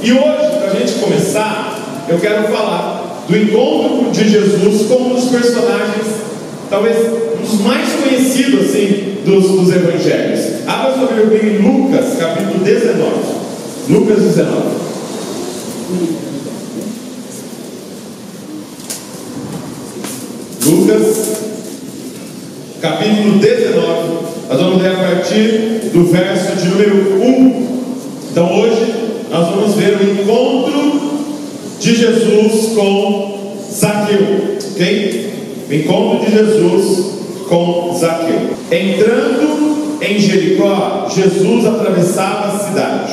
E hoje, para a gente começar, eu quero falar do encontro de Jesus como um dos personagens, talvez um dos mais conhecidos assim, dos, dos evangelhos. Abra sua Bíblia em Lucas, capítulo 19. Lucas 19. Lucas, capítulo 19. Nós vamos ler a partir do verso de número 1. Então hoje nós vamos ver o encontro de Jesus com Zaqueu, ok? O encontro de Jesus com Zaqueu. Entrando em Jericó, Jesus atravessava a cidade.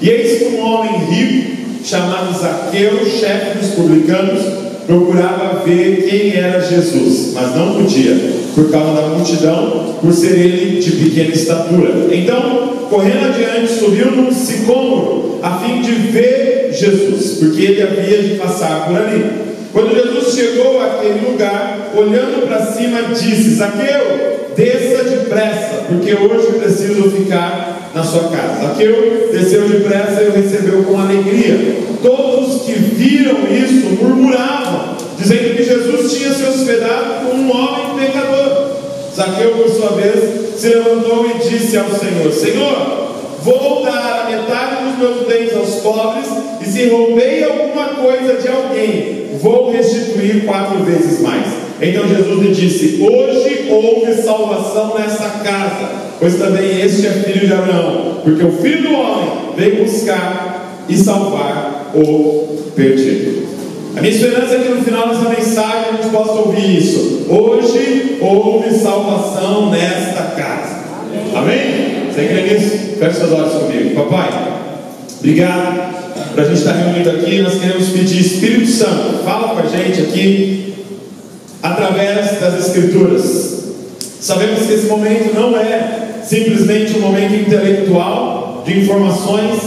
E eis que um homem rico, chamado Zaqueu, chefe dos publicanos, procurava ver quem era Jesus, mas não podia, por causa da multidão, por ser ele de pequena estatura. Então, correndo adiante, subiu num sicômoro, a fim de ver Jesus, porque ele havia de passar por ali. Quando Jesus chegou àquele lugar, olhando para cima, disse: Zaqueu, desça depressa, porque hoje preciso ficar na sua casa. Zaqueu desceu depressa e o recebeu com alegria. Todos que viram isso murmuravam, dizendo que Jesus tinha se hospedado com um homem pecador. Zaqueu, por sua vez, se levantou e disse ao Senhor: Senhor, vou dar a metade dos meus bens aos pobres, e se roubei alguma coisa de alguém, vou restituir quatro vezes mais. Então Jesus lhe disse: Hoje houve salvação nessa casa, pois também este é filho de Abraão, porque o filho do homem veio buscar e salvar o perdido. A minha esperança é que no final dessa mensagem a gente possa ouvir isso. Hoje houve salvação nesta casa. Amém? Você crê nisso? Feche seus olhos comigo. Papai, obrigado para a gente estar reunido aqui. Nós queremos pedir, Espírito Santo, fala com a gente aqui, através das Escrituras. Sabemos que esse momento não é simplesmente um momento intelectual, de informações,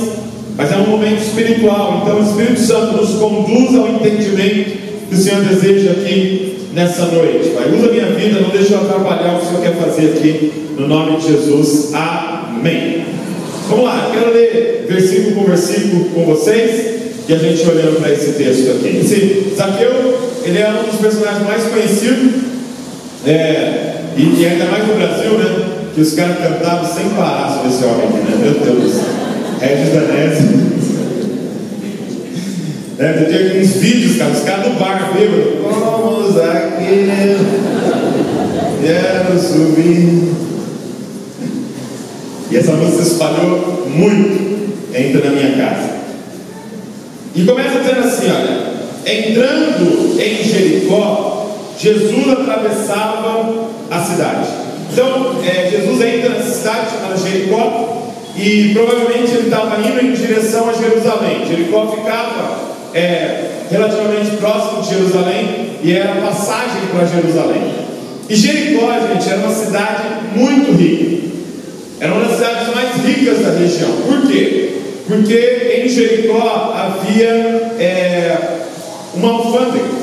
mas é um momento espiritual. Então, o Espírito Santo nos conduz ao entendimento que o Senhor deseja aqui nessa noite. Pai, usa minha vida, não deixa eu atrapalhar o que o Senhor quer fazer aqui, no nome de Jesus. Amém. Vamos lá, quero ler versículo por versículo com vocês e a gente olhando para esse texto aqui. Esse Zaqueu, ele é um dos personagens mais conhecidos, é, e, e, ainda mais no Brasil, né? Que os caras cantavam sem parar sobre esse homem aqui, né? Meu Deus. Regis Danese. É, tem aqui uns vídeos, cara, os caras no bar, bêbado. Como Zaqueu, quero subir. E essa música se espalhou muito entre na minha casa. E começa dizendo assim: olha, entrando em Jericó, Jesus atravessava a cidade. Então, é, Jesus entra na cidade chamada Jericó e provavelmente ele estava indo em direção a Jerusalém. Jericó ficava é, relativamente próximo de Jerusalém e era passagem para Jerusalém. E Jericó, gente, era uma cidade muito rica. Era uma das cidades mais ricas da região. Por quê? Porque em Jericó havia é, uma alfândega.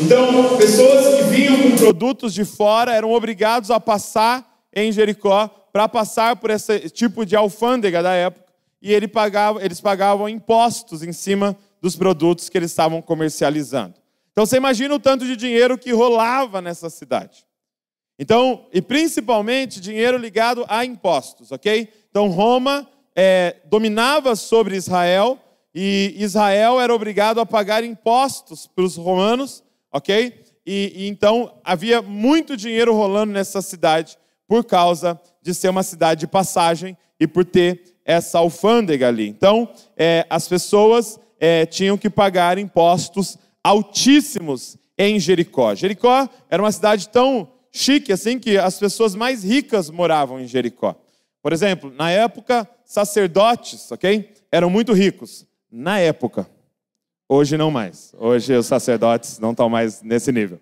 Então, pessoas que vinham com produtos de fora eram obrigados a passar em Jericó para passar por esse tipo de alfândega da época. E ele pagava, eles pagavam impostos em cima dos produtos que eles estavam comercializando. Então você imagina o tanto de dinheiro que rolava nessa cidade. Então, e principalmente dinheiro ligado a impostos, ok? Então, Roma é, dominava sobre Israel e Israel era obrigado a pagar impostos para os romanos, ok? E, e, então havia muito dinheiro rolando nessa cidade por causa de ser uma cidade de passagem e por ter essa alfândega ali. Então, é, as pessoas é, tinham que pagar impostos altíssimos em Jericó. Jericó era uma cidade tão chique assim que as pessoas mais ricas moravam em Jericó. Por exemplo, na época, sacerdotes, ok? Eram muito ricos. Na época. Hoje não mais. Hoje os sacerdotes não estão mais nesse nível.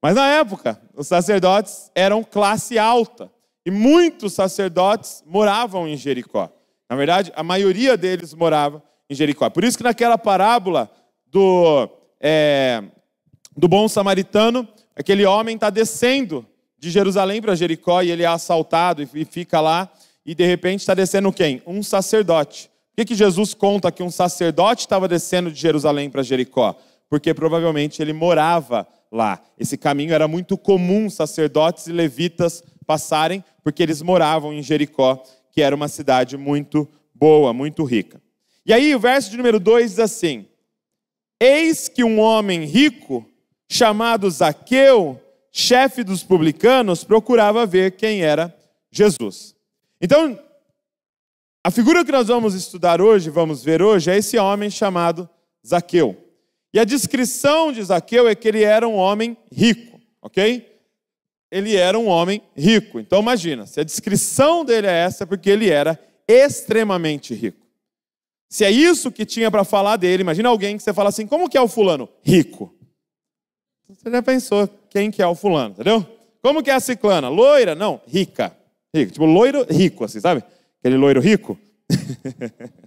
Mas na época, os sacerdotes eram classe alta. E muitos sacerdotes moravam em Jericó. Na verdade, a maioria deles morava em Jericó. Por isso que naquela parábola do, é, do bom samaritano, Aquele homem está descendo de Jerusalém para Jericó e ele é assaltado e fica lá. E de repente está descendo quem? Um sacerdote. Por que, que Jesus conta que um sacerdote estava descendo de Jerusalém para Jericó? Porque provavelmente ele morava lá. Esse caminho era muito comum sacerdotes e levitas passarem, porque eles moravam em Jericó, que era uma cidade muito boa, muito rica. E aí o verso de número 2 diz assim: Eis que um homem rico, chamado Zaqueu, chefe dos publicanos, procurava ver quem era Jesus. Então, a figura que nós vamos estudar hoje, vamos ver hoje, é esse homem chamado Zaqueu. E a descrição de Zaqueu é que ele era um homem rico, ok? Ele era um homem rico. Então imagina, se a descrição dele é essa, é porque ele era extremamente rico. Se é isso que tinha para falar dele, imagina alguém que você fala assim: como que é o fulano? Rico. Você já pensou quem que é o fulano, entendeu? Como que é a ciclana? Loira? Não, rica. Tipo, loiro rico, assim, sabe? Aquele loiro rico.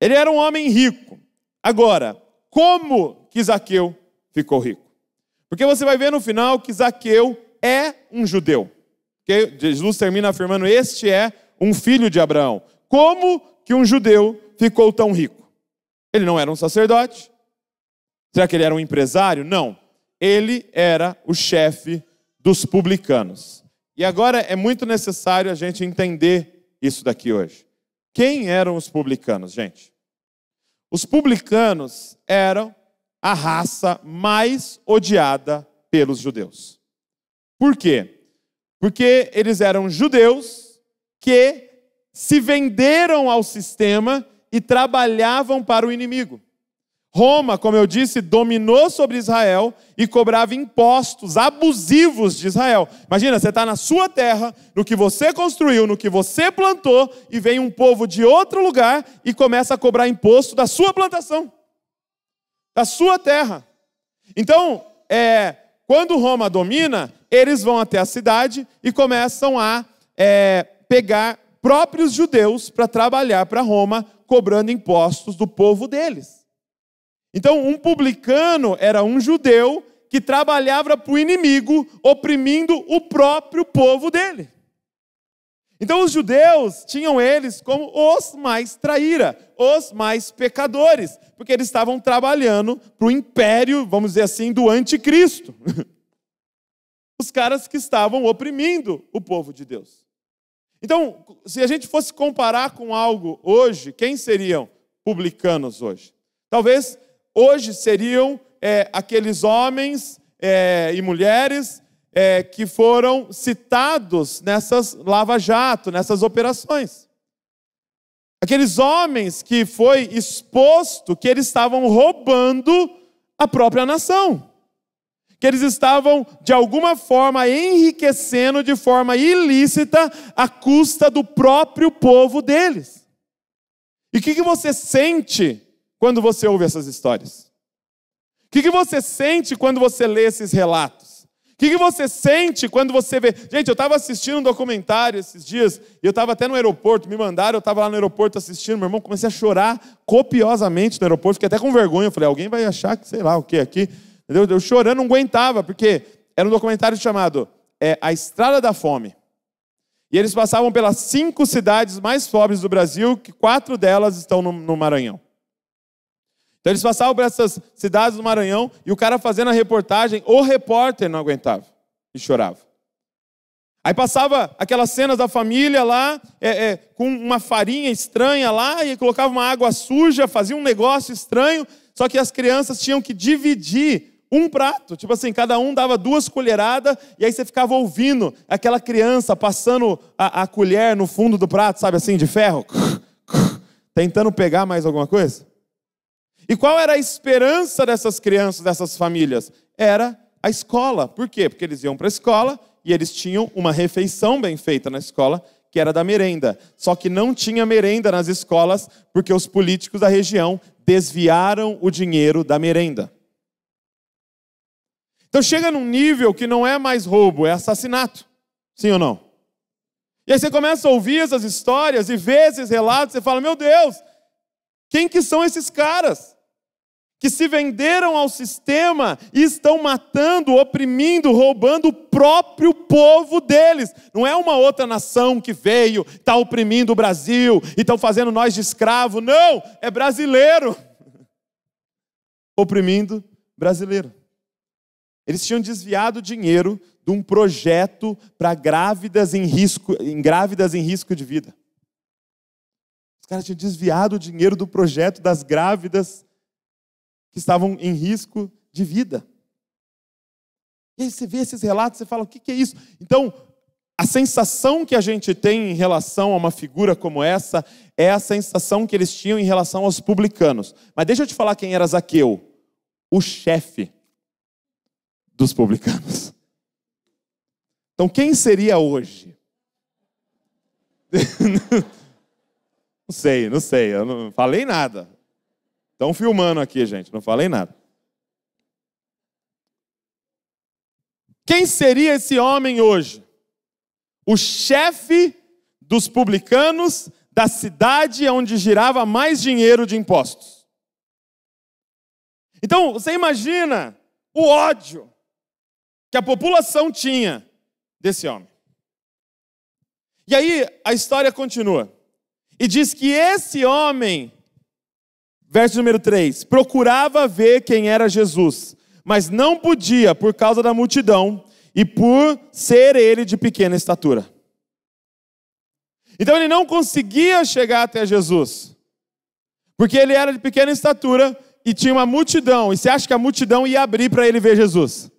Ele era um homem rico. Agora, como que Zaqueu ficou rico? Porque você vai ver no final que Zaqueu é um judeu. Okay? Jesus termina afirmando: Este é um filho de Abraão. Como que um judeu ficou tão rico? Ele não era um sacerdote? Será que ele era um empresário? Não. Ele era o chefe dos publicanos. E agora é muito necessário a gente entender isso daqui hoje. Quem eram os publicanos, gente? Os publicanos eram a raça mais odiada pelos judeus. Por quê? Porque eles eram judeus que se venderam ao sistema e trabalhavam para o inimigo. Roma, como eu disse, dominou sobre Israel e cobrava impostos abusivos de Israel. Imagina, você está na sua terra, no que você construiu, no que você plantou, e vem um povo de outro lugar e começa a cobrar imposto da sua plantação, da sua terra. Então, é, quando Roma domina, eles vão até a cidade e começam a é, pegar próprios judeus para trabalhar para Roma, cobrando impostos do povo deles. Então, um publicano era um judeu que trabalhava para o inimigo, oprimindo o próprio povo dele. Então, os judeus tinham eles como os mais traíra, os mais pecadores, porque eles estavam trabalhando para o império, vamos dizer assim, do anticristo. Os caras que estavam oprimindo o povo de Deus. Então, se a gente fosse comparar com algo hoje, quem seriam publicanos hoje? Talvez hoje seriam é, aqueles homens é, e mulheres é, que foram citados nessas lava-jato, nessas operações. Aqueles homens que foi exposto que eles estavam roubando a própria nação que eles estavam, de alguma forma, enriquecendo de forma ilícita à custa do próprio povo deles. E o que, que você sente quando você ouve essas histórias? O que, que você sente quando você lê esses relatos? O que, que você sente quando você vê. Gente, eu estava assistindo um documentário esses dias, e eu estava até no aeroporto, me mandaram, eu estava lá no aeroporto assistindo, meu irmão, comecei a chorar copiosamente no aeroporto, fiquei até com vergonha. Eu falei, alguém vai achar que sei lá o que aqui. Entendeu? Eu chorando, não aguentava, porque era um documentário chamado é, A Estrada da Fome. E eles passavam pelas cinco cidades mais pobres do Brasil, que quatro delas estão no, no Maranhão. Então eles passavam por essas cidades do Maranhão e o cara fazendo a reportagem, o repórter não aguentava e chorava. Aí passava aquelas cenas da família lá, é, é, com uma farinha estranha lá, e colocava uma água suja, fazia um negócio estranho, só que as crianças tinham que dividir um prato, tipo assim, cada um dava duas colheradas, e aí você ficava ouvindo aquela criança passando a, a colher no fundo do prato, sabe assim, de ferro, tentando pegar mais alguma coisa. E qual era a esperança dessas crianças, dessas famílias? Era a escola. Por quê? Porque eles iam para a escola e eles tinham uma refeição bem feita na escola, que era da merenda. Só que não tinha merenda nas escolas, porque os políticos da região desviaram o dinheiro da merenda. Então chega num nível que não é mais roubo, é assassinato. Sim ou não? E aí você começa a ouvir essas histórias e ver esses relatos, você fala: "Meu Deus, quem que são esses caras? que se venderam ao sistema e estão matando, oprimindo, roubando o próprio povo deles. Não é uma outra nação que veio, está oprimindo o Brasil e estão fazendo nós de escravo. Não, é brasileiro. Oprimindo brasileiro. Eles tinham desviado dinheiro de um projeto para grávidas em risco, em grávidas em risco de vida. Caras tinham desviado o dinheiro do projeto das grávidas que estavam em risco de vida. E aí você vê esses relatos, você fala, o que é isso? Então, a sensação que a gente tem em relação a uma figura como essa é a sensação que eles tinham em relação aos publicanos. Mas deixa eu te falar quem era Zaqueu, o chefe dos publicanos. Então, quem seria hoje? não sei, não sei, eu não falei nada. Estão filmando aqui, gente, não falei nada. Quem seria esse homem hoje? O chefe dos publicanos da cidade onde girava mais dinheiro de impostos. Então, você imagina o ódio que a população tinha desse homem. E aí a história continua. E diz que esse homem Verso número 3: Procurava ver quem era Jesus, mas não podia por causa da multidão e por ser ele de pequena estatura. Então ele não conseguia chegar até Jesus, porque ele era de pequena estatura e tinha uma multidão. E você acha que a multidão ia abrir para ele ver Jesus?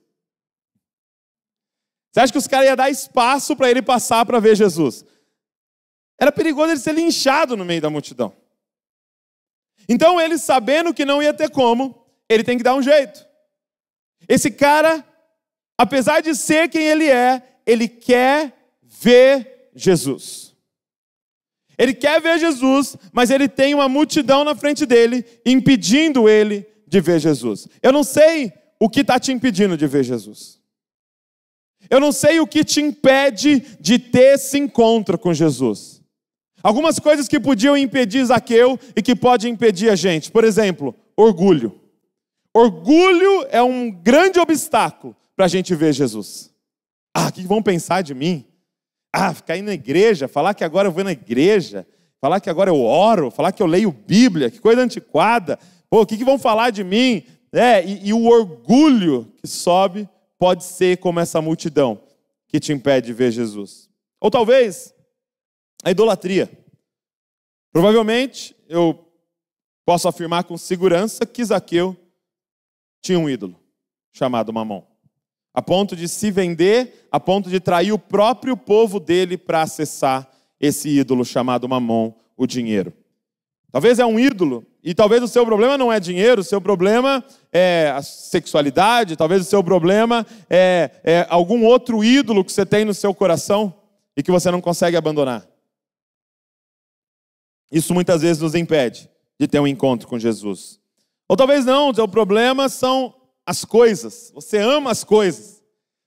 Você acha que os caras iam dar espaço para ele passar para ver Jesus? Era perigoso ele ser linchado no meio da multidão. Então ele, sabendo que não ia ter como, ele tem que dar um jeito. Esse cara, apesar de ser quem ele é, ele quer ver Jesus. Ele quer ver Jesus, mas ele tem uma multidão na frente dele, impedindo ele de ver Jesus. Eu não sei o que está te impedindo de ver Jesus. Eu não sei o que te impede de ter esse encontro com Jesus. Algumas coisas que podiam impedir Zaqueu e que podem impedir a gente. Por exemplo, orgulho. Orgulho é um grande obstáculo para a gente ver Jesus. Ah, o que vão pensar de mim? Ah, ficar indo na igreja, falar que agora eu vou na igreja, falar que agora eu oro, falar que eu leio Bíblia, que coisa antiquada. Pô, o que vão falar de mim? É, e, e o orgulho que sobe pode ser como essa multidão que te impede de ver Jesus. Ou talvez a idolatria. Provavelmente, eu posso afirmar com segurança que Zaqueu tinha um ídolo chamado Mamon, a ponto de se vender, a ponto de trair o próprio povo dele para acessar esse ídolo chamado Mamon, o dinheiro. Talvez é um ídolo, e talvez o seu problema não é dinheiro, o seu problema é a sexualidade, talvez o seu problema é, é algum outro ídolo que você tem no seu coração e que você não consegue abandonar. Isso muitas vezes nos impede de ter um encontro com Jesus. Ou talvez não, o problema são as coisas. Você ama as coisas.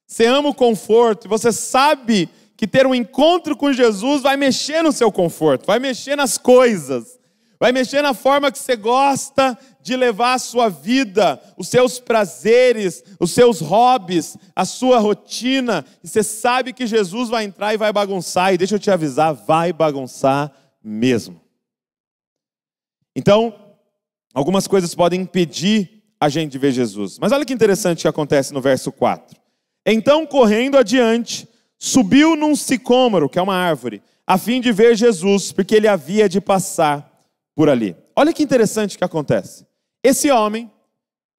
Você ama o conforto. Você sabe que ter um encontro com Jesus vai mexer no seu conforto, vai mexer nas coisas, vai mexer na forma que você gosta de levar a sua vida, os seus prazeres, os seus hobbies, a sua rotina. E você sabe que Jesus vai entrar e vai bagunçar. E deixa eu te avisar, vai bagunçar mesmo. Então, algumas coisas podem impedir a gente de ver Jesus. Mas olha que interessante que acontece no verso 4. Então, correndo adiante, subiu num sicômoro, que é uma árvore, a fim de ver Jesus, porque ele havia de passar por ali. Olha que interessante que acontece. Esse homem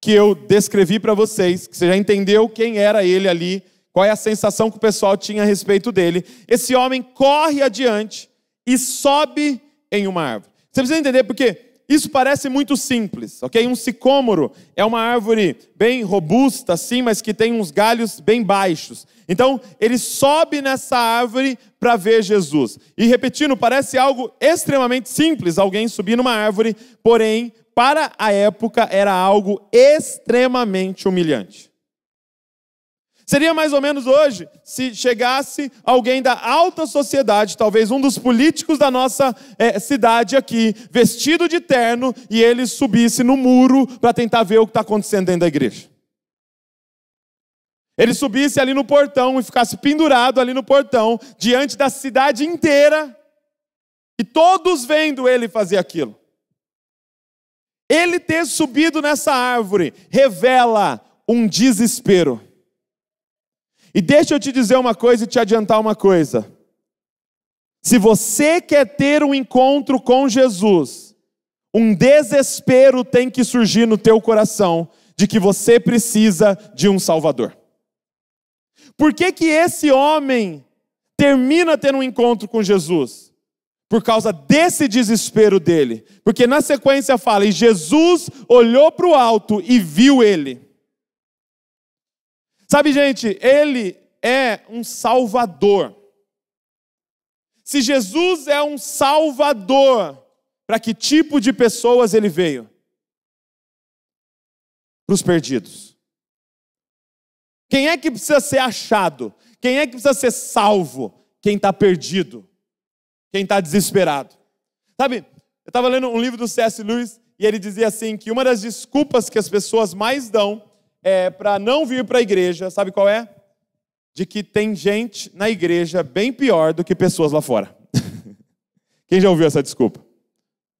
que eu descrevi para vocês, que você já entendeu quem era ele ali, qual é a sensação que o pessoal tinha a respeito dele. Esse homem corre adiante e sobe em uma árvore. Você precisa entender porque isso parece muito simples, ok? Um sicômoro é uma árvore bem robusta, assim, mas que tem uns galhos bem baixos. Então, ele sobe nessa árvore para ver Jesus. E repetindo, parece algo extremamente simples alguém subir numa árvore, porém, para a época, era algo extremamente humilhante. Seria mais ou menos hoje se chegasse alguém da alta sociedade, talvez um dos políticos da nossa é, cidade aqui, vestido de terno, e ele subisse no muro para tentar ver o que está acontecendo dentro da igreja. Ele subisse ali no portão e ficasse pendurado ali no portão, diante da cidade inteira, e todos vendo ele fazer aquilo. Ele ter subido nessa árvore revela um desespero. E deixa eu te dizer uma coisa e te adiantar uma coisa. Se você quer ter um encontro com Jesus, um desespero tem que surgir no teu coração de que você precisa de um Salvador. Por que, que esse homem termina tendo um encontro com Jesus? Por causa desse desespero dele. Porque na sequência fala: e Jesus olhou para o alto e viu ele. Sabe, gente, ele é um salvador. Se Jesus é um salvador, para que tipo de pessoas ele veio? Para os perdidos. Quem é que precisa ser achado? Quem é que precisa ser salvo? Quem está perdido, quem está desesperado. Sabe, eu estava lendo um livro do C.S. Lewis e ele dizia assim: que uma das desculpas que as pessoas mais dão é para não vir para a igreja, sabe qual é? De que tem gente na igreja bem pior do que pessoas lá fora. Quem já ouviu essa desculpa?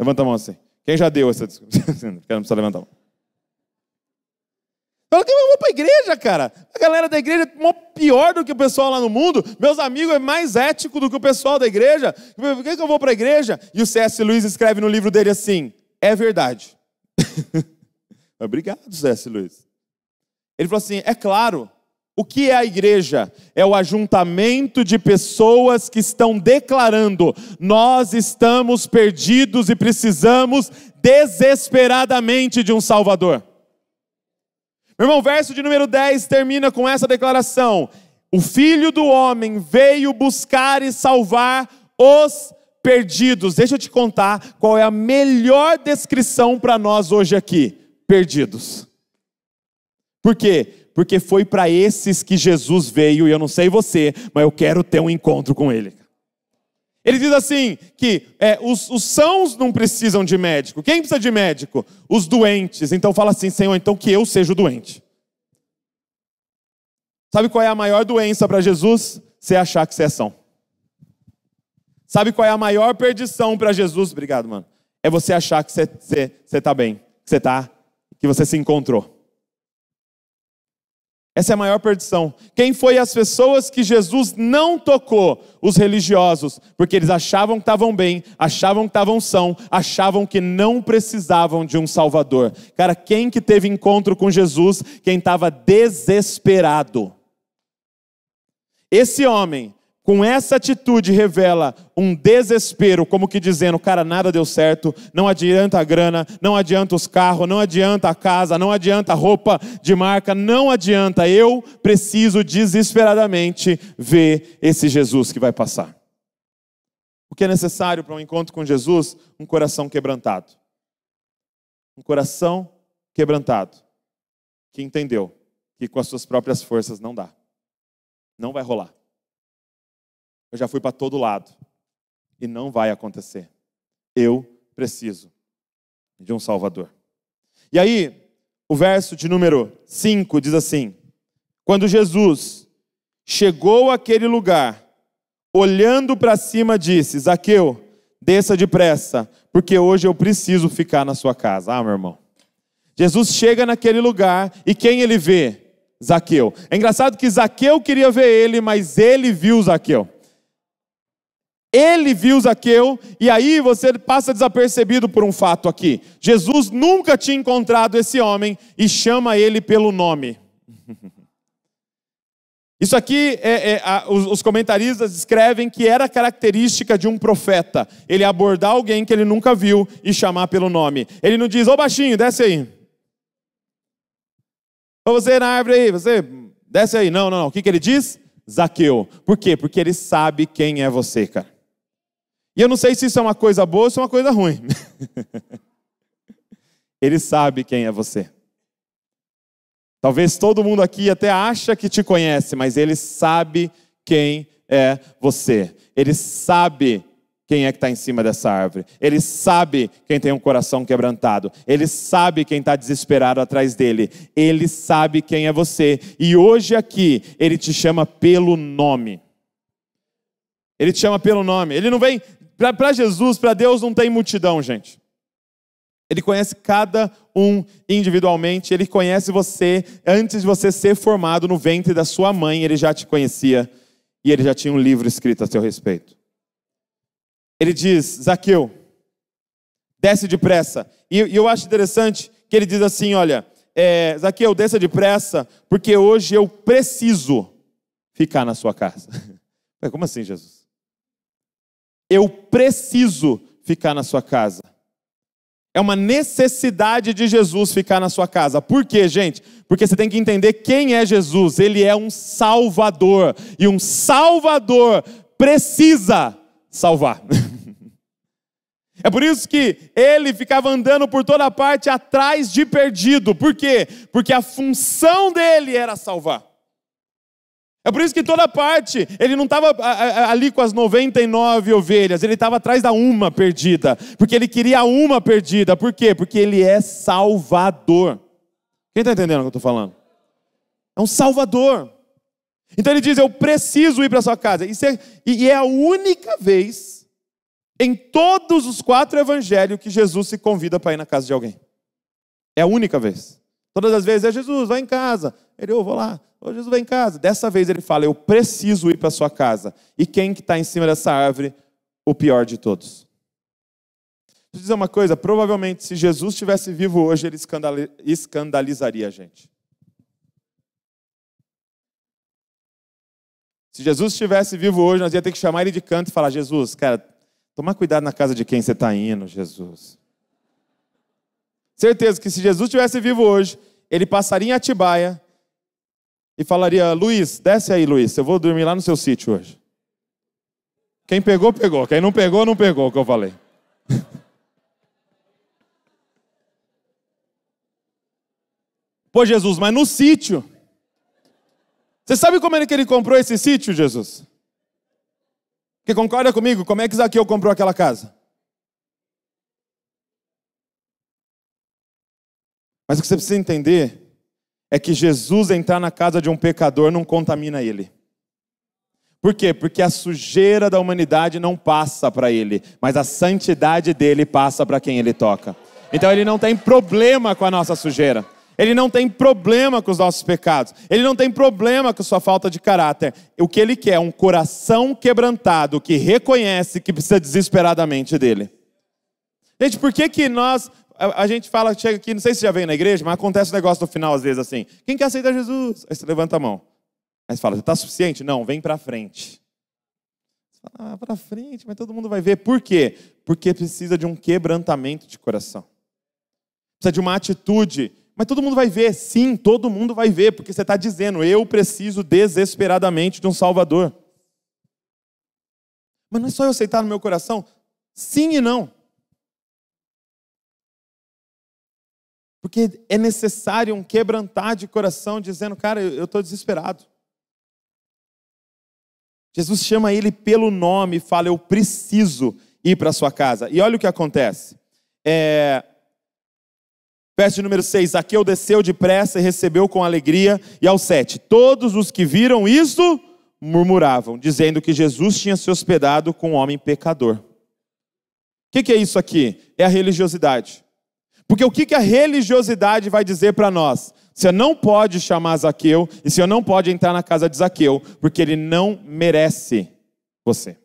Levanta a mão assim. Quem já deu essa desculpa? não precisa levantar a mão. Fala que eu vou para a igreja, cara. A galera da igreja é pior do que o pessoal lá no mundo. Meus amigos é mais ético do que o pessoal da igreja. Por que, que eu vou para a igreja? E o C.S. Luiz escreve no livro dele assim: é verdade. Obrigado, C.S. Luiz. Ele falou assim: é claro. O que é a igreja? É o ajuntamento de pessoas que estão declarando: nós estamos perdidos e precisamos desesperadamente de um Salvador. Meu irmão, verso de número 10 termina com essa declaração: O filho do homem veio buscar e salvar os perdidos. Deixa eu te contar qual é a melhor descrição para nós hoje aqui: perdidos. Por quê? Porque foi para esses que Jesus veio, e eu não sei você, mas eu quero ter um encontro com Ele. Ele diz assim: que é, os, os sãos não precisam de médico. Quem precisa de médico? Os doentes. Então fala assim, Senhor, então que eu seja o doente. Sabe qual é a maior doença para Jesus? Você achar que você é são. Sabe qual é a maior perdição para Jesus? Obrigado, mano. É você achar que você está bem, que você está, que você se encontrou. Essa é a maior perdição. Quem foi as pessoas que Jesus não tocou? Os religiosos, porque eles achavam que estavam bem, achavam que estavam são, achavam que não precisavam de um Salvador. Cara, quem que teve encontro com Jesus? Quem estava desesperado. Esse homem com essa atitude revela um desespero, como que dizendo, cara, nada deu certo, não adianta a grana, não adianta os carros, não adianta a casa, não adianta a roupa de marca, não adianta, eu preciso desesperadamente ver esse Jesus que vai passar. O que é necessário para um encontro com Jesus? Um coração quebrantado. Um coração quebrantado, que entendeu que com as suas próprias forças não dá. Não vai rolar. Eu já fui para todo lado. E não vai acontecer. Eu preciso de um Salvador. E aí, o verso de número 5 diz assim: Quando Jesus chegou àquele lugar, olhando para cima, disse: Zaqueu, desça depressa, porque hoje eu preciso ficar na sua casa. Ah, meu irmão. Jesus chega naquele lugar e quem ele vê? Zaqueu. É engraçado que Zaqueu queria ver ele, mas ele viu Zaqueu. Ele viu Zaqueu, e aí você passa desapercebido por um fato aqui. Jesus nunca tinha encontrado esse homem e chama ele pelo nome. Isso aqui, é, é, a, os, os, comentaristas escrevem que era característica de um profeta. Ele abordar alguém que ele nunca viu e chamar pelo nome. Ele não diz, ô baixinho, desce aí. Ô você na árvore aí, você desce aí. Não, não, não. O que, que ele diz? Zaqueu. Por quê? Porque ele sabe quem é você, cara. E eu não sei se isso é uma coisa boa ou se é uma coisa ruim. Ele sabe quem é você. Talvez todo mundo aqui até acha que te conhece, mas ele sabe quem é você. Ele sabe quem é que está em cima dessa árvore. Ele sabe quem tem um coração quebrantado. Ele sabe quem está desesperado atrás dele. Ele sabe quem é você. E hoje aqui, ele te chama pelo nome. Ele te chama pelo nome. Ele não vem. Para Jesus, para Deus, não tem multidão, gente. Ele conhece cada um individualmente, ele conhece você antes de você ser formado no ventre da sua mãe, ele já te conhecia e ele já tinha um livro escrito a seu respeito. Ele diz: Zaqueu, desce depressa. E, e eu acho interessante que ele diz assim: Olha, é, Zaqueu, desça depressa, porque hoje eu preciso ficar na sua casa. Como assim, Jesus? Eu preciso ficar na sua casa. É uma necessidade de Jesus ficar na sua casa. Por quê, gente? Porque você tem que entender quem é Jesus. Ele é um Salvador. E um Salvador precisa salvar. É por isso que ele ficava andando por toda parte atrás de perdido. Por quê? Porque a função dele era salvar. É por isso que toda parte, ele não estava ali com as 99 ovelhas, ele estava atrás da uma perdida, porque ele queria uma perdida. Por quê? Porque ele é salvador. Quem está entendendo o que eu estou falando? É um salvador. Então ele diz: Eu preciso ir para sua casa. É, e é a única vez em todos os quatro evangelhos que Jesus se convida para ir na casa de alguém. É a única vez. Todas as vezes é Jesus, vai em casa. Ele, eu vou lá. Ô Jesus, vai em casa. Dessa vez ele fala, eu preciso ir para sua casa. E quem que está em cima dessa árvore? O pior de todos. Deixa eu dizer uma coisa, provavelmente se Jesus estivesse vivo hoje, ele escandalizaria a gente. Se Jesus estivesse vivo hoje, nós ia ter que chamar ele de canto e falar: Jesus, cara, toma cuidado na casa de quem você está indo, Jesus. Certeza que se Jesus estivesse vivo hoje, ele passaria em Atibaia e falaria: Luiz, desce aí, Luiz, eu vou dormir lá no seu sítio hoje. Quem pegou, pegou. Quem não pegou, não pegou, que eu falei. Pô, Jesus, mas no sítio. Você sabe como é que ele comprou esse sítio, Jesus? Que concorda comigo? Como é que Zaqueu comprou aquela casa? Mas o que você precisa entender é que Jesus entrar na casa de um pecador não contamina ele. Por quê? Porque a sujeira da humanidade não passa para ele, mas a santidade dele passa para quem ele toca. Então ele não tem problema com a nossa sujeira. Ele não tem problema com os nossos pecados. Ele não tem problema com sua falta de caráter. O que ele quer é um coração quebrantado que reconhece que precisa desesperadamente dele. Gente, por que, que nós a, gente fala, chega aqui, não sei se já veio na igreja, mas acontece um negócio no final às vezes assim: quem quer aceitar Jesus? Aí você levanta a mão. Aí você fala, está suficiente? Não, vem para frente. Você fala, ah, para frente, mas todo mundo vai ver. Por quê? Porque precisa de um quebrantamento de coração. Precisa de uma atitude. Mas todo mundo vai ver, sim, todo mundo vai ver, porque você está dizendo, eu preciso desesperadamente de um Salvador. Mas não é só eu aceitar no meu coração? Sim e não. Porque é necessário um quebrantar de coração, dizendo, cara, eu estou desesperado. Jesus chama ele pelo nome fala, eu preciso ir para sua casa. E olha o que acontece. É... Verso número 6, Zaqueu desceu depressa e recebeu com alegria. E ao 7, todos os que viram isto murmuravam, dizendo que Jesus tinha se hospedado com um homem pecador. O que, que é isso aqui? É a religiosidade. Porque o que a religiosidade vai dizer para nós? Você não pode chamar Zaqueu e você não pode entrar na casa de Zaqueu, porque ele não merece você.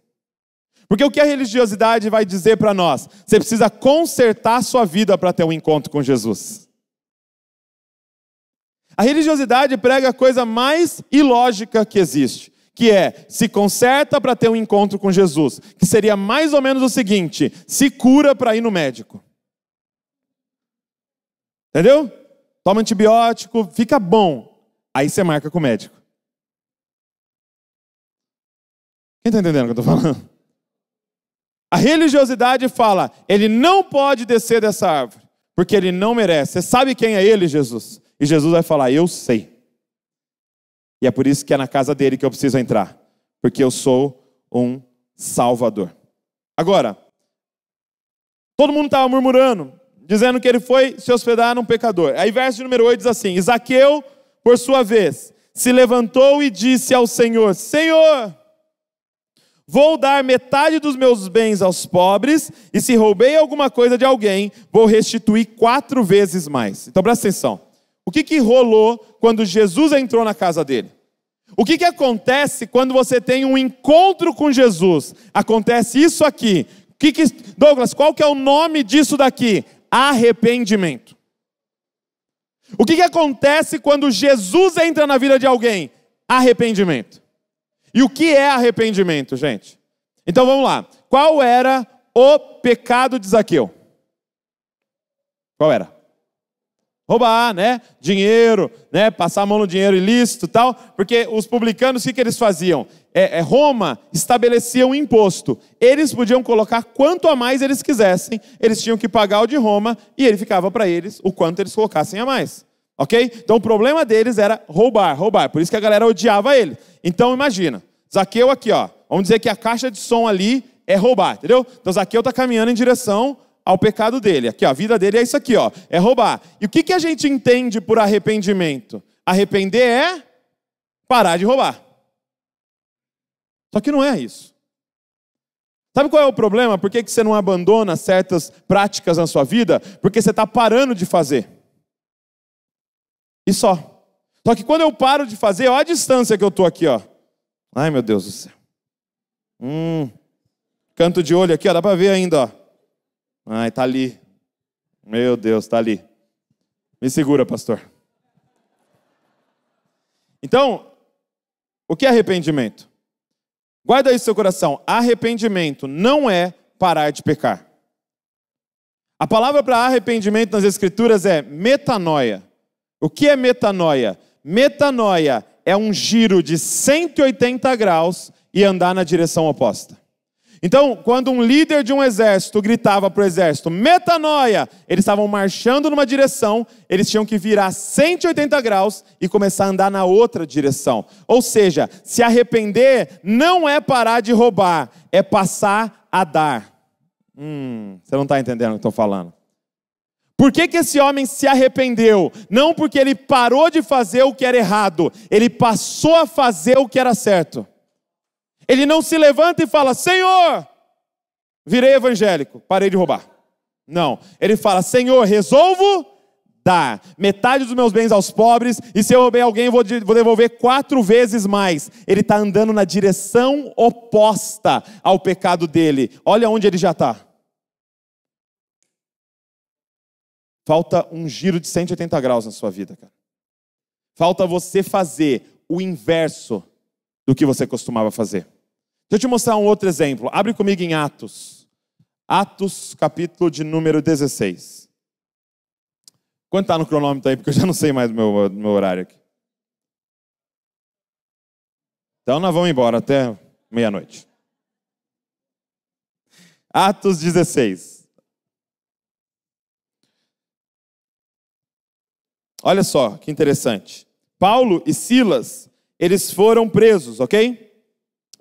Porque o que a religiosidade vai dizer para nós? Você precisa consertar sua vida para ter um encontro com Jesus. A religiosidade prega a coisa mais ilógica que existe, que é se conserta para ter um encontro com Jesus, que seria mais ou menos o seguinte: se cura para ir no médico. Entendeu? Toma antibiótico, fica bom. Aí você marca com o médico. Quem está entendendo o que eu estou falando? A religiosidade fala, ele não pode descer dessa árvore, porque ele não merece. Você sabe quem é ele, Jesus? E Jesus vai falar: Eu sei. E é por isso que é na casa dele que eu preciso entrar, porque eu sou um Salvador. Agora, todo mundo estava murmurando, dizendo que ele foi se hospedar num pecador. Aí, verso número 8 diz assim: Isaqueu, por sua vez, se levantou e disse ao Senhor: Senhor, Vou dar metade dos meus bens aos pobres, e se roubei alguma coisa de alguém, vou restituir quatro vezes mais. Então presta atenção. O que, que rolou quando Jesus entrou na casa dele? O que, que acontece quando você tem um encontro com Jesus? Acontece isso aqui. Que que, Douglas, qual que é o nome disso daqui? Arrependimento. O que, que acontece quando Jesus entra na vida de alguém? Arrependimento. E o que é arrependimento, gente? Então vamos lá. Qual era o pecado de Zaqueu? Qual era? Roubar, né? Dinheiro, né? Passar a mão no dinheiro ilícito tal. Porque os publicanos, o que, que eles faziam? É, é, Roma estabelecia um imposto. Eles podiam colocar quanto a mais eles quisessem, eles tinham que pagar o de Roma e ele ficava para eles o quanto eles colocassem a mais. Ok? Então o problema deles era roubar, roubar. Por isso que a galera odiava ele. Então imagina, Zaqueu aqui, ó. Vamos dizer que a caixa de som ali é roubar, entendeu? Então Zaqueu está caminhando em direção ao pecado dele. Aqui, ó, a vida dele é isso aqui, ó, é roubar. E o que, que a gente entende por arrependimento? Arrepender é parar de roubar. Só que não é isso. Sabe qual é o problema? Por que, que você não abandona certas práticas na sua vida? Porque você está parando de fazer. E só. Só que quando eu paro de fazer, olha a distância que eu estou aqui, ó. Ai, meu Deus do céu. Hum. Canto de olho aqui, ó, dá para ver ainda, ó. Ai, tá ali. Meu Deus, tá ali. Me segura, pastor. Então, o que é arrependimento? Guarda isso no seu coração. Arrependimento não é parar de pecar. A palavra para arrependimento nas Escrituras é metanoia. O que é metanoia? Metanoia é um giro de 180 graus e andar na direção oposta. Então, quando um líder de um exército gritava para o exército, metanoia, eles estavam marchando numa direção, eles tinham que virar 180 graus e começar a andar na outra direção. Ou seja, se arrepender não é parar de roubar, é passar a dar. Hum, você não está entendendo o que estou falando. Por que, que esse homem se arrependeu? Não porque ele parou de fazer o que era errado, ele passou a fazer o que era certo. Ele não se levanta e fala: Senhor, virei evangélico, parei de roubar. Não, ele fala: Senhor, resolvo dar metade dos meus bens aos pobres, e se eu roubei alguém, vou devolver quatro vezes mais. Ele está andando na direção oposta ao pecado dele. Olha onde ele já está. Falta um giro de 180 graus na sua vida, cara. Falta você fazer o inverso do que você costumava fazer. Deixa eu te mostrar um outro exemplo. Abre comigo em Atos. Atos, capítulo de número 16. Quanto está no cronômetro aí? Porque eu já não sei mais o meu, meu horário aqui. Então nós vamos embora até meia-noite. Atos 16. Olha só que interessante. Paulo e Silas, eles foram presos, ok?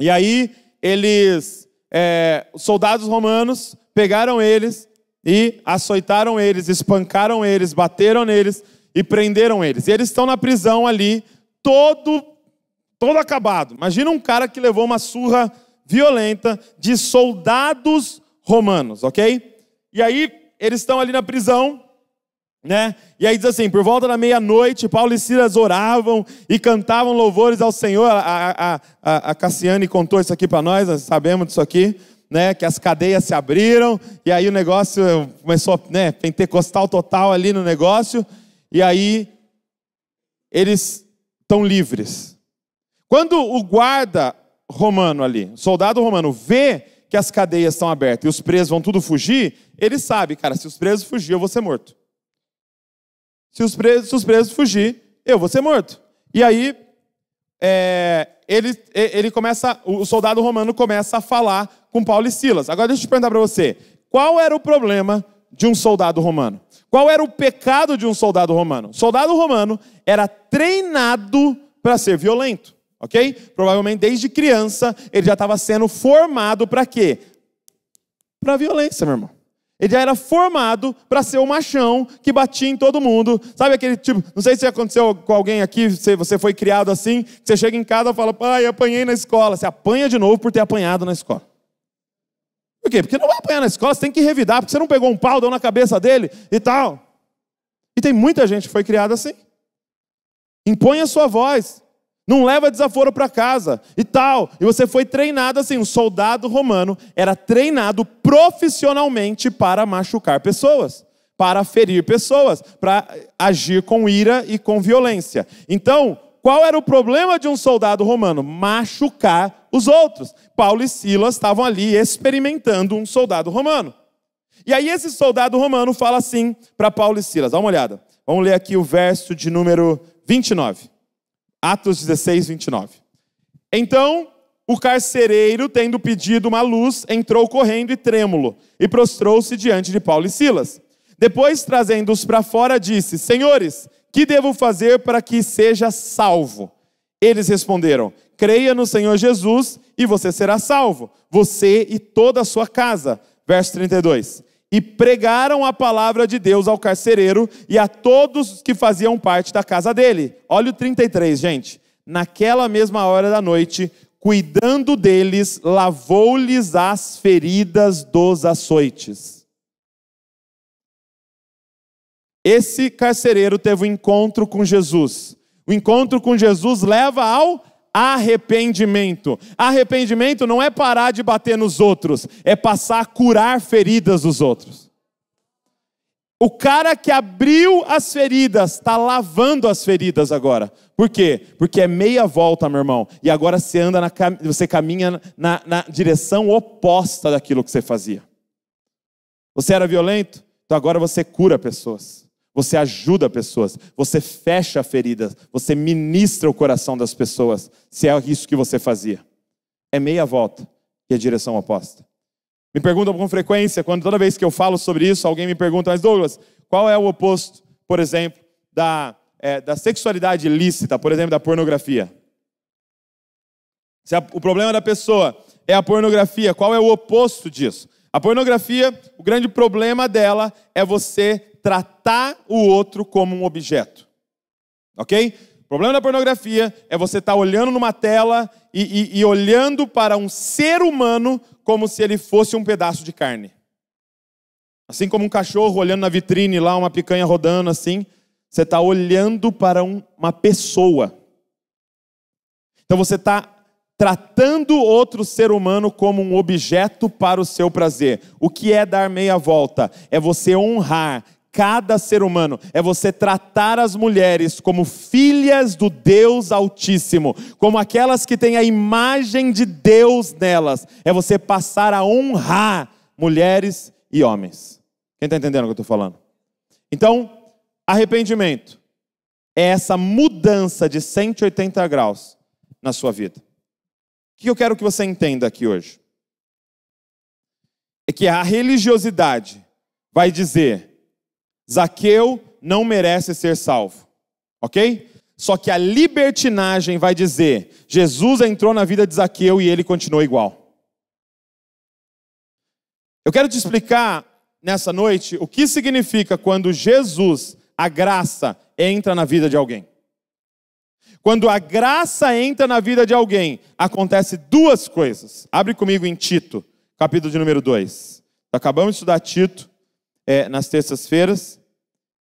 E aí, eles, é, os soldados romanos pegaram eles e açoitaram eles, espancaram eles, bateram neles e prenderam eles. E eles estão na prisão ali, todo, todo acabado. Imagina um cara que levou uma surra violenta de soldados romanos, ok? E aí, eles estão ali na prisão, né? E aí diz assim: por volta da meia-noite, Paulo e Silas oravam e cantavam louvores ao Senhor. A, a, a, a Cassiane contou isso aqui para nós, nós sabemos disso aqui, né? Que as cadeias se abriram e aí o negócio começou, né? Pentecostal total ali no negócio. E aí eles estão livres. Quando o guarda romano ali, soldado romano, vê que as cadeias estão abertas e os presos vão tudo fugir, ele sabe, cara, se os presos fugir, eu vou ser morto. Se os presos, se os presos fugir, eu vou ser morto. E aí, é, ele, ele começa, o soldado romano começa a falar com Paulo e Silas. Agora deixa eu te perguntar para você, qual era o problema de um soldado romano. Qual era o pecado de um soldado romano? Soldado romano era treinado para ser violento, ok? Provavelmente desde criança ele já estava sendo formado para quê? Para violência, meu irmão. Ele já era formado para ser o machão que batia em todo mundo. Sabe aquele tipo, não sei se aconteceu com alguém aqui, se você foi criado assim, você chega em casa e fala, pai, apanhei na escola. Você apanha de novo por ter apanhado na escola. Por quê? Porque não vai apanhar na escola, você tem que revidar, porque você não pegou um pau, deu na cabeça dele e tal. E tem muita gente que foi criada assim. Impõe a sua voz. Não leva desaforo para casa e tal. E você foi treinado assim. Um soldado romano era treinado profissionalmente para machucar pessoas, para ferir pessoas, para agir com ira e com violência. Então, qual era o problema de um soldado romano? Machucar os outros. Paulo e Silas estavam ali experimentando um soldado romano. E aí, esse soldado romano fala assim para Paulo e Silas: dá uma olhada. Vamos ler aqui o verso de número 29. Atos 16, 29. Então, o carcereiro, tendo pedido uma luz, entrou correndo e trêmulo, e prostrou-se diante de Paulo e Silas. Depois, trazendo-os para fora, disse: Senhores, que devo fazer para que seja salvo? Eles responderam: Creia no Senhor Jesus e você será salvo, você e toda a sua casa. Verso 32 e pregaram a palavra de Deus ao carcereiro e a todos que faziam parte da casa dele. Olha o 33, gente. Naquela mesma hora da noite, cuidando deles, lavou-lhes as feridas dos açoites. Esse carcereiro teve um encontro com Jesus. O encontro com Jesus leva ao arrependimento. Arrependimento não é parar de bater nos outros, é passar a curar feridas dos outros. O cara que abriu as feridas está lavando as feridas agora. Por quê? Porque é meia volta, meu irmão. E agora você anda na, você caminha na, na direção oposta daquilo que você fazia. Você era violento, então agora você cura pessoas. Você ajuda pessoas, você fecha feridas, você ministra o coração das pessoas, se é isso que você fazia. É meia volta e é direção oposta. Me perguntam com frequência, quando toda vez que eu falo sobre isso, alguém me pergunta, mas Douglas, qual é o oposto, por exemplo, da, é, da sexualidade ilícita, por exemplo, da pornografia? Se a, o problema da pessoa é a pornografia, qual é o oposto disso? A pornografia, o grande problema dela é você tratar o outro como um objeto. Ok? O problema da pornografia é você estar tá olhando numa tela e, e, e olhando para um ser humano como se ele fosse um pedaço de carne. Assim como um cachorro olhando na vitrine lá, uma picanha rodando assim, você está olhando para um, uma pessoa. Então você está tratando outro ser humano como um objeto para o seu prazer. O que é dar meia volta? É você honrar cada ser humano, é você tratar as mulheres como filhas do Deus Altíssimo, como aquelas que têm a imagem de Deus nelas, é você passar a honrar mulheres e homens. Quem está entendendo o que eu estou falando? Então, arrependimento é essa mudança de 180 graus na sua vida. Que eu quero que você entenda aqui hoje? É que a religiosidade vai dizer Zaqueu não merece ser salvo, ok? Só que a libertinagem vai dizer: Jesus entrou na vida de Zaqueu e ele continuou igual. Eu quero te explicar nessa noite o que significa quando Jesus, a graça, entra na vida de alguém. Quando a graça entra na vida de alguém, acontece duas coisas. Abre comigo em Tito, capítulo de número 2. Acabamos de estudar Tito é, nas terças-feiras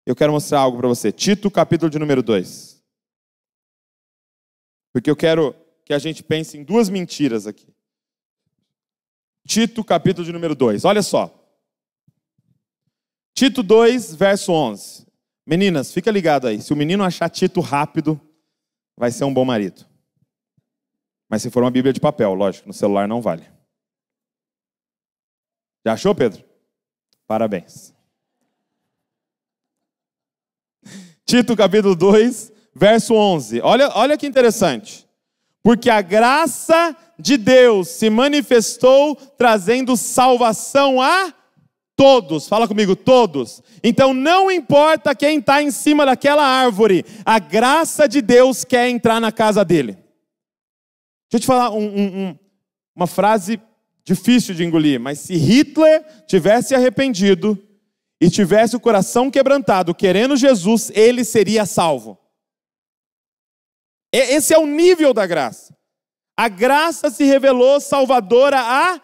eu quero mostrar algo para você. Tito, capítulo de número 2. Porque eu quero que a gente pense em duas mentiras aqui. Tito, capítulo de número 2. Olha só. Tito 2, verso 11. Meninas, fica ligado aí. Se o menino achar Tito rápido, vai ser um bom marido. Mas se for uma Bíblia de papel, lógico, no celular não vale. Já achou, Pedro? Parabéns. Tito capítulo 2, verso 11. Olha, olha que interessante. Porque a graça de Deus se manifestou trazendo salvação a Todos, fala comigo, todos. Então não importa quem está em cima daquela árvore, a graça de Deus quer entrar na casa dele. Deixa eu te falar um, um, uma frase difícil de engolir, mas se Hitler tivesse arrependido e tivesse o coração quebrantado, querendo Jesus, ele seria salvo. Esse é o nível da graça. A graça se revelou salvadora a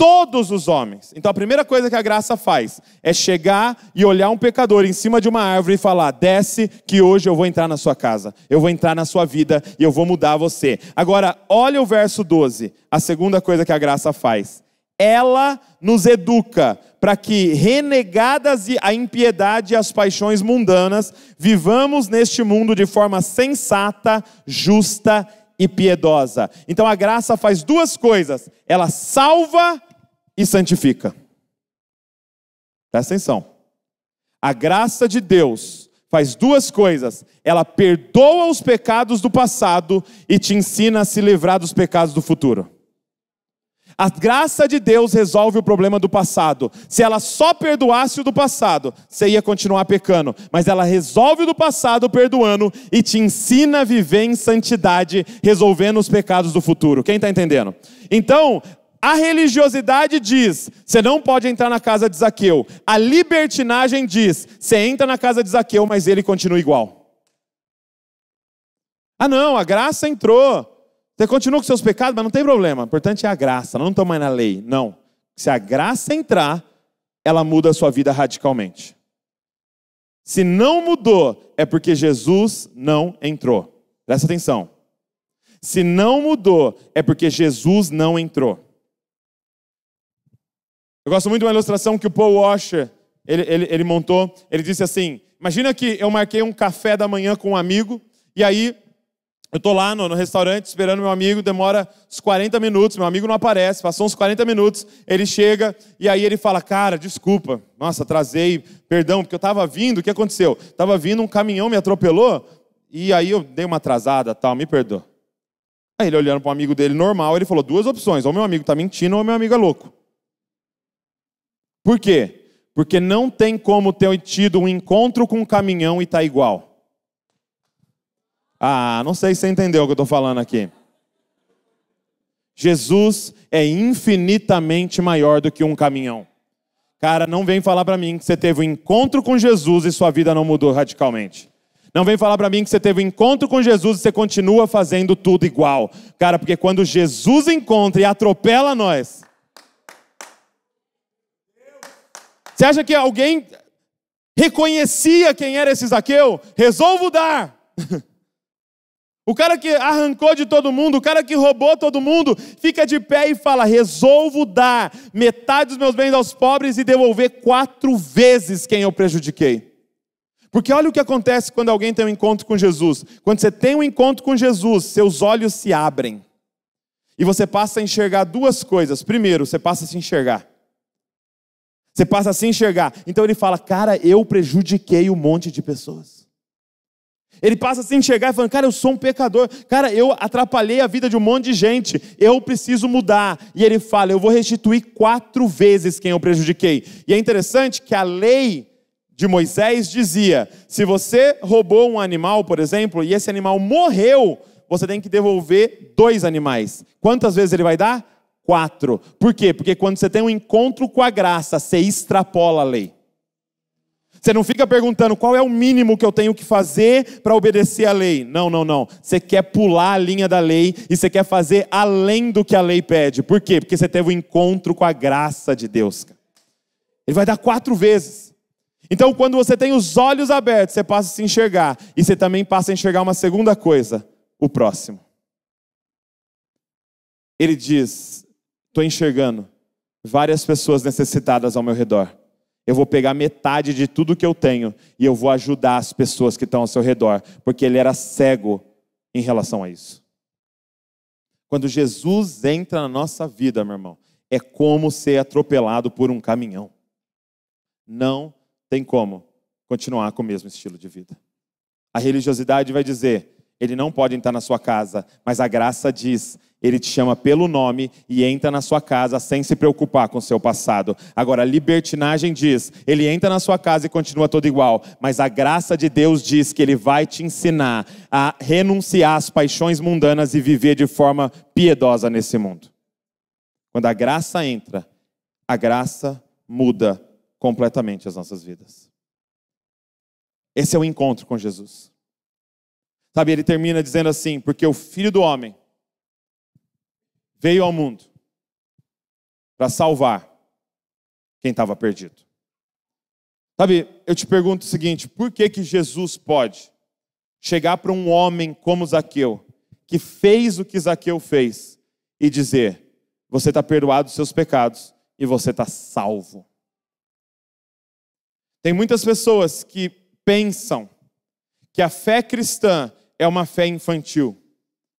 todos os homens. Então a primeira coisa que a graça faz é chegar e olhar um pecador em cima de uma árvore e falar: desce, que hoje eu vou entrar na sua casa, eu vou entrar na sua vida e eu vou mudar você. Agora, olha o verso 12, a segunda coisa que a graça faz. Ela nos educa para que, renegadas a impiedade e as paixões mundanas, vivamos neste mundo de forma sensata, justa e piedosa. Então a graça faz duas coisas: ela salva e santifica. Presta atenção. A graça de Deus faz duas coisas: ela perdoa os pecados do passado e te ensina a se livrar dos pecados do futuro. A graça de Deus resolve o problema do passado. Se ela só perdoasse o do passado, você ia continuar pecando. Mas ela resolve o do passado perdoando e te ensina a viver em santidade, resolvendo os pecados do futuro. Quem está entendendo? Então, a religiosidade diz: você não pode entrar na casa de Zaqueu. A libertinagem diz: você entra na casa de Zaqueu, mas ele continua igual. Ah, não, a graça entrou. Você continua com seus pecados, mas não tem problema. O importante é a graça, não estou mais na lei. Não. Se a graça entrar, ela muda a sua vida radicalmente. Se não mudou, é porque Jesus não entrou. Presta atenção. Se não mudou, é porque Jesus não entrou. Eu gosto muito de uma ilustração que o Paul Washer ele, ele, ele montou. Ele disse assim: Imagina que eu marquei um café da manhã com um amigo, e aí eu estou lá no, no, restaurante esperando meu amigo, demora uns 40 minutos, meu amigo não aparece, passou uns 40 minutos, ele chega e aí ele fala, cara, desculpa, nossa, atrasei, perdão, porque eu estava vindo, o que aconteceu? Estava vindo, um caminhão me atropelou e aí eu dei uma atrasada, tal, me perdoa. Aí ele olhando para um amigo dele normal, ele falou, duas opções, ou meu amigo está mentindo ou meu amigo é louco. Por quê? Porque não tem como ter tido um encontro com um caminhão e tá igual. Ah, não sei se você entendeu o que eu estou falando aqui. Jesus é infinitamente maior do que um caminhão. Cara, não vem falar para mim que você teve um encontro com Jesus e sua vida não mudou radicalmente. Não vem falar para mim que você teve um encontro com Jesus e você continua fazendo tudo igual. Cara, porque quando Jesus encontra e atropela nós, Você acha que alguém reconhecia quem era esse Zaqueu? Resolvo dar. O cara que arrancou de todo mundo, o cara que roubou todo mundo, fica de pé e fala: resolvo dar metade dos meus bens aos pobres e devolver quatro vezes quem eu prejudiquei. Porque olha o que acontece quando alguém tem um encontro com Jesus. Quando você tem um encontro com Jesus, seus olhos se abrem. E você passa a enxergar duas coisas. Primeiro, você passa a se enxergar. Você passa a se enxergar. Então ele fala, cara, eu prejudiquei um monte de pessoas. Ele passa a se enxergar e fala, cara, eu sou um pecador. Cara, eu atrapalhei a vida de um monte de gente. Eu preciso mudar. E ele fala, eu vou restituir quatro vezes quem eu prejudiquei. E é interessante que a lei de Moisés dizia: se você roubou um animal, por exemplo, e esse animal morreu, você tem que devolver dois animais. Quantas vezes ele vai dar? Quatro. Por quê? Porque quando você tem um encontro com a graça, você extrapola a lei. Você não fica perguntando qual é o mínimo que eu tenho que fazer para obedecer a lei. Não, não, não. Você quer pular a linha da lei e você quer fazer além do que a lei pede. Por quê? Porque você teve um encontro com a graça de Deus. Ele vai dar quatro vezes. Então, quando você tem os olhos abertos, você passa a se enxergar. E você também passa a enxergar uma segunda coisa: o próximo. Ele diz: estou enxergando várias pessoas necessitadas ao meu redor. Eu vou pegar metade de tudo que eu tenho e eu vou ajudar as pessoas que estão ao seu redor, porque ele era cego em relação a isso. Quando Jesus entra na nossa vida, meu irmão, é como ser atropelado por um caminhão. Não tem como continuar com o mesmo estilo de vida. A religiosidade vai dizer: ele não pode entrar na sua casa, mas a graça diz: ele te chama pelo nome e entra na sua casa sem se preocupar com o seu passado. Agora, a libertinagem diz: ele entra na sua casa e continua todo igual, mas a graça de Deus diz que ele vai te ensinar a renunciar às paixões mundanas e viver de forma piedosa nesse mundo. Quando a graça entra, a graça muda completamente as nossas vidas. Esse é o encontro com Jesus. Sabe, ele termina dizendo assim: porque o filho do homem veio ao mundo para salvar quem estava perdido. Sabe, eu te pergunto o seguinte: por que, que Jesus pode chegar para um homem como Zaqueu, que fez o que Zaqueu fez, e dizer: você está perdoado dos seus pecados e você está salvo? Tem muitas pessoas que pensam que a fé cristã é uma fé infantil.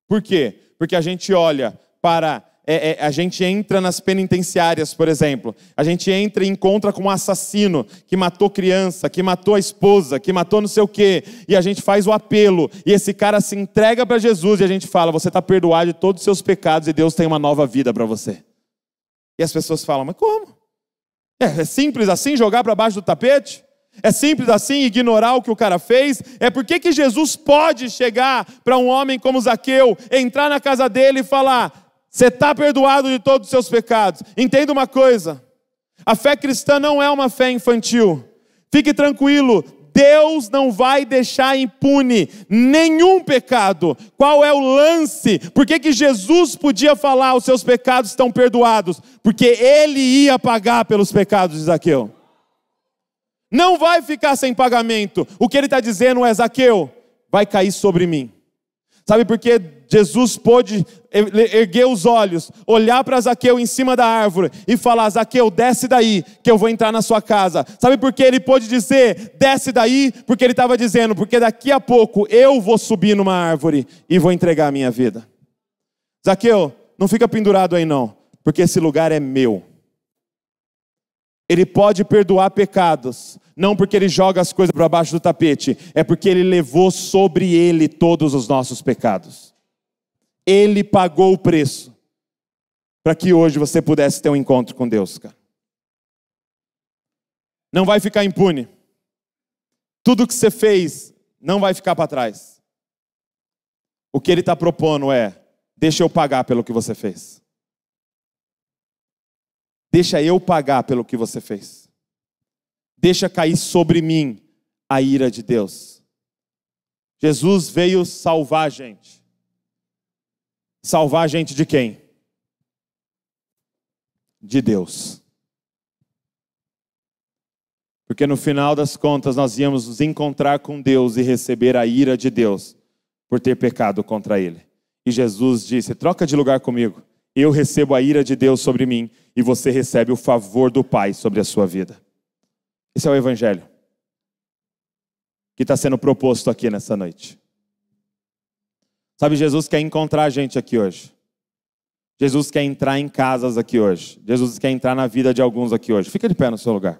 Por quê? Porque a gente olha para. É, é, a gente entra nas penitenciárias, por exemplo. A gente entra e encontra com um assassino que matou criança, que matou a esposa, que matou não sei o quê. E a gente faz o apelo. E esse cara se entrega para Jesus e a gente fala: Você está perdoado de todos os seus pecados e Deus tem uma nova vida para você. E as pessoas falam: Mas como? É, é simples assim jogar para baixo do tapete? É simples assim ignorar o que o cara fez? É porque que Jesus pode chegar para um homem como Zaqueu, entrar na casa dele e falar: Você está perdoado de todos os seus pecados. Entenda uma coisa: a fé cristã não é uma fé infantil. Fique tranquilo, Deus não vai deixar impune nenhum pecado. Qual é o lance? Por que, que Jesus podia falar: os seus pecados estão perdoados? Porque ele ia pagar pelos pecados de Zaqueu não vai ficar sem pagamento. O que ele está dizendo é: Zaqueu, vai cair sobre mim. Sabe por que Jesus pôde erguer os olhos, olhar para Zaqueu em cima da árvore e falar: Zaqueu, desce daí, que eu vou entrar na sua casa. Sabe por que ele pôde dizer: desce daí? Porque ele estava dizendo: porque daqui a pouco eu vou subir numa árvore e vou entregar a minha vida. Zaqueu, não fica pendurado aí não, porque esse lugar é meu. Ele pode perdoar pecados, não porque ele joga as coisas para baixo do tapete, é porque ele levou sobre ele todos os nossos pecados. Ele pagou o preço para que hoje você pudesse ter um encontro com Deus, cara. Não vai ficar impune. Tudo que você fez não vai ficar para trás. O que ele está propondo é: deixa eu pagar pelo que você fez. Deixa eu pagar pelo que você fez. Deixa cair sobre mim a ira de Deus. Jesus veio salvar a gente. Salvar a gente de quem? De Deus. Porque no final das contas nós íamos nos encontrar com Deus e receber a ira de Deus por ter pecado contra Ele. E Jesus disse: troca de lugar comigo eu recebo a ira de Deus sobre mim e você recebe o favor do Pai sobre a sua vida. Esse é o Evangelho que está sendo proposto aqui nessa noite. Sabe, Jesus quer encontrar a gente aqui hoje. Jesus quer entrar em casas aqui hoje. Jesus quer entrar na vida de alguns aqui hoje. Fica de pé no seu lugar.